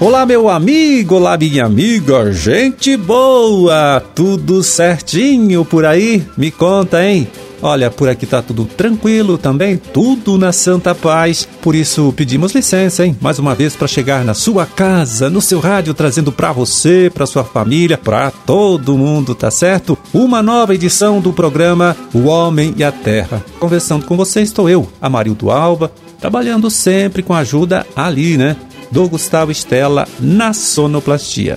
Olá, meu amigo, olá, minha amiga, gente boa, tudo certinho por aí? Me conta, hein? Olha, por aqui tá tudo tranquilo também, tudo na santa paz. Por isso pedimos licença, hein? Mais uma vez para chegar na sua casa, no seu rádio, trazendo para você, para sua família, para todo mundo, tá certo? Uma nova edição do programa O Homem e a Terra. Conversando com você estou eu, Amarildo Alba, trabalhando sempre com ajuda ali, né? Do Gustavo Estela na sonoplastia.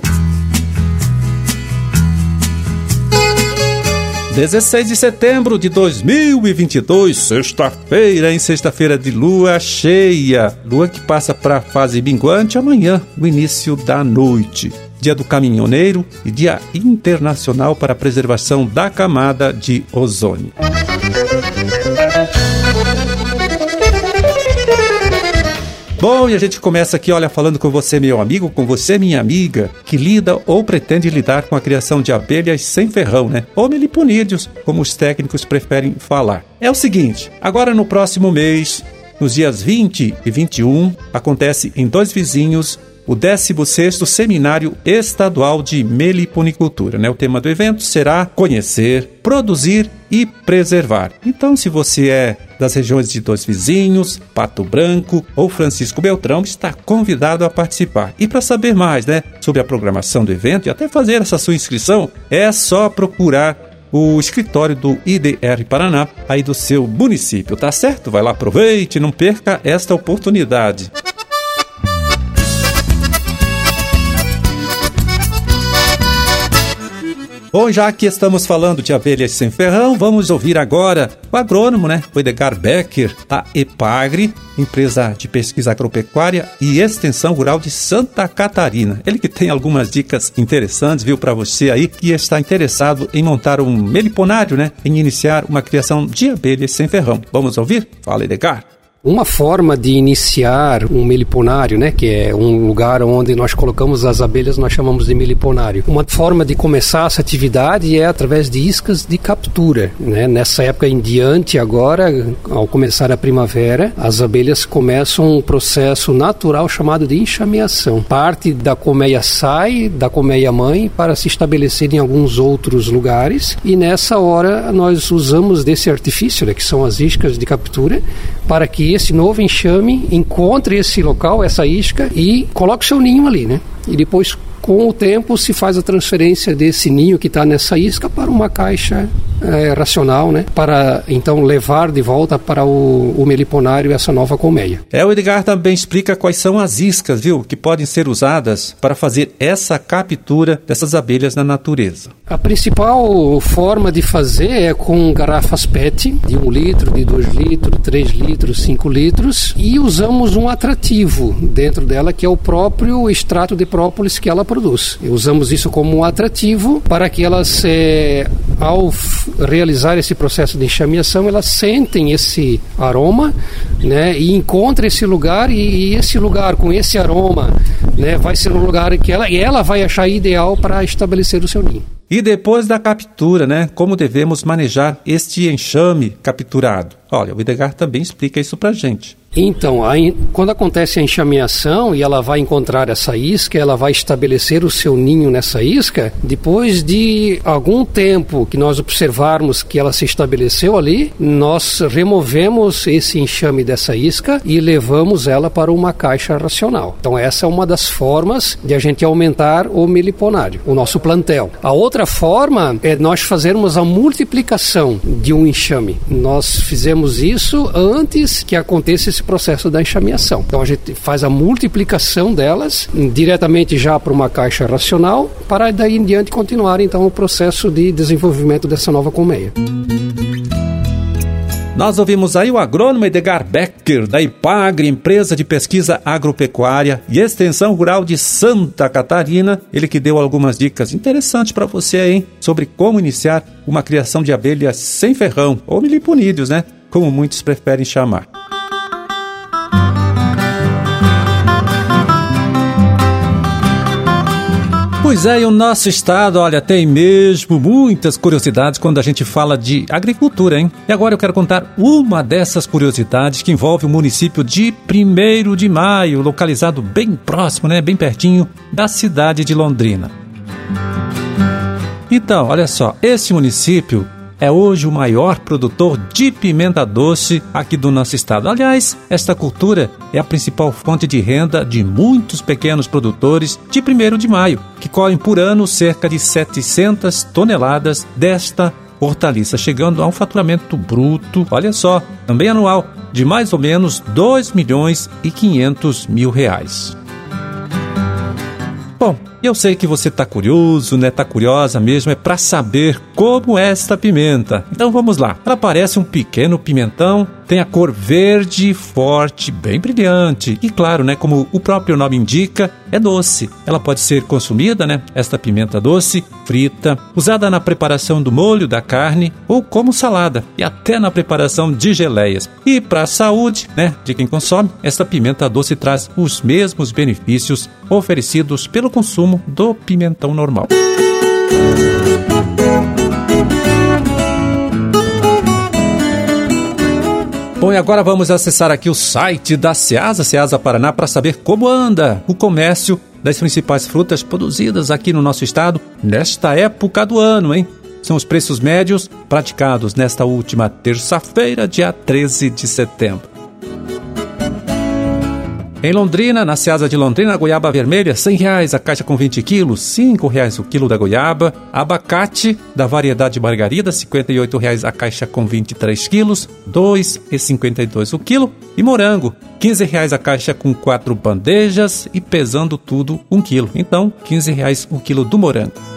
16 de setembro de 2022, sexta-feira, em sexta-feira de lua cheia. Lua que passa para a fase minguante amanhã, no início da noite. Dia do Caminhoneiro e Dia Internacional para a Preservação da Camada de Ozônio. Bom, e a gente começa aqui, olha, falando com você, meu amigo, com você, minha amiga, que lida ou pretende lidar com a criação de abelhas sem ferrão, né? Ou meliponídeos, como os técnicos preferem falar. É o seguinte, agora no próximo mês, nos dias 20 e 21, acontece em dois vizinhos o 16º Seminário Estadual de Meliponicultura. Né? O tema do evento será conhecer, produzir e preservar. Então, se você é das regiões de Dois Vizinhos, Pato Branco ou Francisco Beltrão, está convidado a participar. E para saber mais né, sobre a programação do evento e até fazer essa sua inscrição, é só procurar o escritório do IDR Paraná, aí do seu município, tá certo? Vai lá, aproveite, não perca esta oportunidade. Bom, já que estamos falando de abelhas sem ferrão, vamos ouvir agora o agrônomo, né, o Edgar Becker, da EPAGRE, empresa de pesquisa agropecuária e extensão rural de Santa Catarina. Ele que tem algumas dicas interessantes, viu, para você aí que está interessado em montar um meliponário, né, em iniciar uma criação de abelhas sem ferrão. Vamos ouvir? Fala, Edgar. Uma forma de iniciar um meliponário, né, que é um lugar onde nós colocamos as abelhas, nós chamamos de meliponário. Uma forma de começar essa atividade é através de iscas de captura, né? Nessa época em diante agora, ao começar a primavera, as abelhas começam um processo natural chamado de enxameação. Parte da colmeia sai da colmeia mãe para se estabelecer em alguns outros lugares e nessa hora nós usamos desse artifício, né, que são as iscas de captura, para que esse novo enxame encontre esse local, essa isca e coloque seu ninho ali, né? E depois com o tempo se faz a transferência desse ninho que está nessa isca para uma caixa é, racional, né? Para então levar de volta para o, o, meliponário essa nova colmeia. É, o Edgar também explica quais são as iscas, viu, que podem ser usadas para fazer essa captura dessas abelhas na natureza. A principal forma de fazer é com garrafas PET de 1 litro, de 2 litros, 3 litros, 5 litros e usamos um atrativo dentro dela que é o próprio extrato de própolis que ela produz. E usamos isso como um atrativo para que elas, é, ao realizar esse processo de enxameação, elas sentem esse aroma né, e encontrem esse lugar e, e esse lugar com esse aroma né, vai ser um lugar que ela, ela vai achar ideal para estabelecer o seu ninho. E depois da captura, né, como devemos manejar este enxame capturado? Olha, o Edgar também explica isso para gente. Então, a, quando acontece a enxameação e ela vai encontrar essa isca, ela vai estabelecer o seu ninho nessa isca, depois de algum tempo que nós observarmos que ela se estabeleceu ali, nós removemos esse enxame dessa isca e levamos ela para uma caixa racional. Então, essa é uma das formas de a gente aumentar o meliponário, o nosso plantel. A outra forma é nós fazermos a multiplicação de um enxame. Nós fizemos isso antes que aconteça esse processo da enxameação. Então a gente faz a multiplicação delas diretamente já para uma caixa racional para daí em diante continuar então o processo de desenvolvimento dessa nova colmeia. Nós ouvimos aí o agrônomo Edgar Becker, da IPAGRE, empresa de pesquisa agropecuária e extensão rural de Santa Catarina. Ele que deu algumas dicas interessantes para você aí sobre como iniciar uma criação de abelhas sem ferrão, ou miliponídeos, né? Como muitos preferem chamar. Pois é, e o nosso estado, olha, tem mesmo muitas curiosidades quando a gente fala de agricultura, hein? E agora eu quero contar uma dessas curiosidades que envolve o município de 1 de Maio, localizado bem próximo, né, bem pertinho da cidade de Londrina. Então, olha só, esse município é hoje o maior produtor de pimenta doce aqui do nosso estado. Aliás, esta cultura é a principal fonte de renda de muitos pequenos produtores de 1 de maio, que colhem por ano cerca de 700 toneladas desta hortaliça, chegando a um faturamento bruto, olha só, também anual, de mais ou menos 2 milhões e 500 mil reais. Bom, eu sei que você está curioso, né? Tá curiosa mesmo, é para saber como é esta pimenta. Então vamos lá. Ela parece um pequeno pimentão, tem a cor verde forte, bem brilhante. E claro, né, como o próprio nome indica, é doce. Ela pode ser consumida, né, esta pimenta doce, frita, usada na preparação do molho da carne ou como salada e até na preparação de geleias. E para a saúde, né, de quem consome, esta pimenta doce traz os mesmos benefícios oferecidos pelo consumo do pimentão normal. Bom, e agora vamos acessar aqui o site da Ceasa, Ceasa Paraná, para saber como anda o comércio das principais frutas produzidas aqui no nosso estado nesta época do ano, hein? São os preços médios praticados nesta última terça-feira, dia 13 de setembro. Em Londrina, na Seasa de Londrina, goiaba vermelha, R$ reais a caixa com 20 quilos, R$ reais o quilo da goiaba. Abacate da variedade margarida, R$ reais a caixa com 23 quilos, R$ 2,52 o quilo. E morango, R$ reais a caixa com quatro bandejas e pesando tudo um quilo. Então, R$ reais o quilo do morango.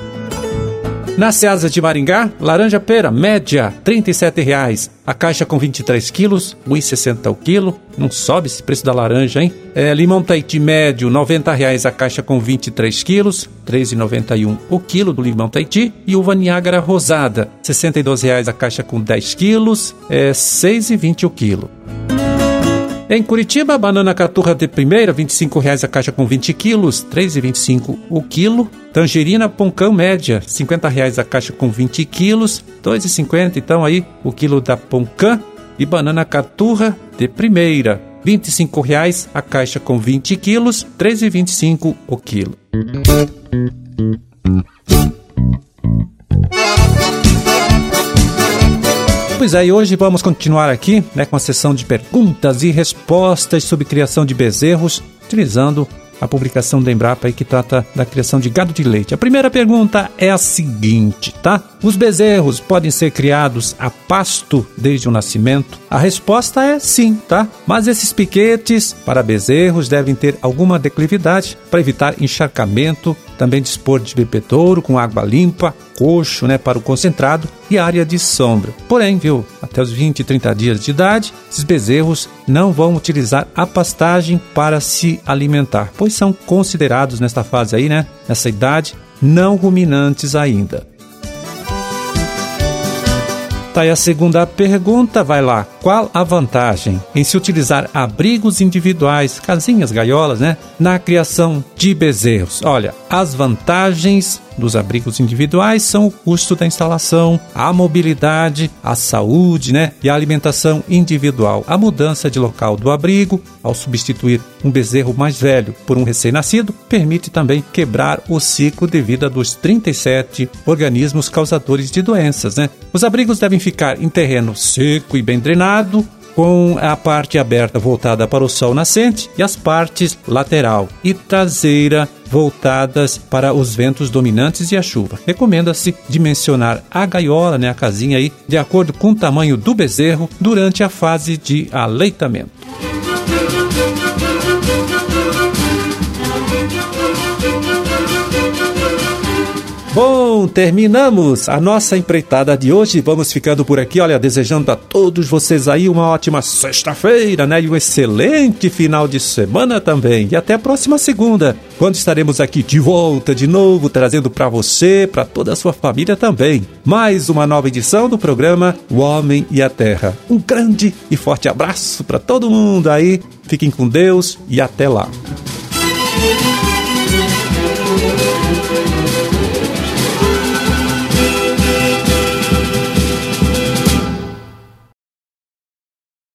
Na Seasa de Maringá, laranja pera, média, R$ 37,00. A caixa com 23 quilos, R$ 1,60 o quilo. Não sobe esse preço da laranja, hein? É, limão Tahiti médio, R$ 90,00 a caixa com 23 quilos, R$ 3,91 o quilo do limão Tahiti. E uva Niágara rosada, R$ 62,00 a caixa com 10 quilos, é R$ 6,20 o quilo. Em Curitiba, banana caturra de primeira, R$ 25,00 a caixa com 20 quilos, R$ 3,25 o quilo. Tangerina poncão média, R$ 50,00 a caixa com 20 quilos, R$ 2,50 então aí o quilo da poncã. E banana caturra de primeira, R$ 25,00 a caixa com 20 quilos, R$ 3,25 o quilo. Pois é, e hoje vamos continuar aqui né, com a sessão de perguntas e respostas sobre criação de bezerros, utilizando a publicação da Embrapa aí que trata da criação de gado de leite. A primeira pergunta é a seguinte, tá? Os bezerros podem ser criados a pasto desde o nascimento? A resposta é sim, tá? Mas esses piquetes para bezerros devem ter alguma declividade para evitar encharcamento também dispor de bebedouro com água limpa, coxo né, para o concentrado e área de sombra. Porém, viu, até os 20 e 30 dias de idade, esses bezerros não vão utilizar a pastagem para se alimentar, pois são considerados nesta fase aí, né, nessa idade, não ruminantes ainda. Tá aí a segunda pergunta, vai lá. Qual a vantagem em se utilizar abrigos individuais, casinhas, gaiolas, né, na criação de bezerros? Olha, as vantagens dos abrigos individuais são o custo da instalação, a mobilidade, a saúde, né, e a alimentação individual. A mudança de local do abrigo, ao substituir um bezerro mais velho por um recém-nascido, permite também quebrar o ciclo de vida dos 37 organismos causadores de doenças, né? Os abrigos devem ficar em terreno seco e bem drenado, com a parte aberta voltada para o sol nascente e as partes lateral e traseira voltadas para os ventos dominantes e a chuva. Recomenda-se dimensionar a gaiola, né, a casinha aí, de acordo com o tamanho do bezerro durante a fase de aleitamento. Bom, terminamos a nossa empreitada de hoje. Vamos ficando por aqui, olha, desejando a todos vocês aí uma ótima sexta-feira, né? E um excelente final de semana também. E até a próxima segunda, quando estaremos aqui de volta de novo, trazendo para você, para toda a sua família também, mais uma nova edição do programa O Homem e a Terra. Um grande e forte abraço para todo mundo aí. Fiquem com Deus e até lá.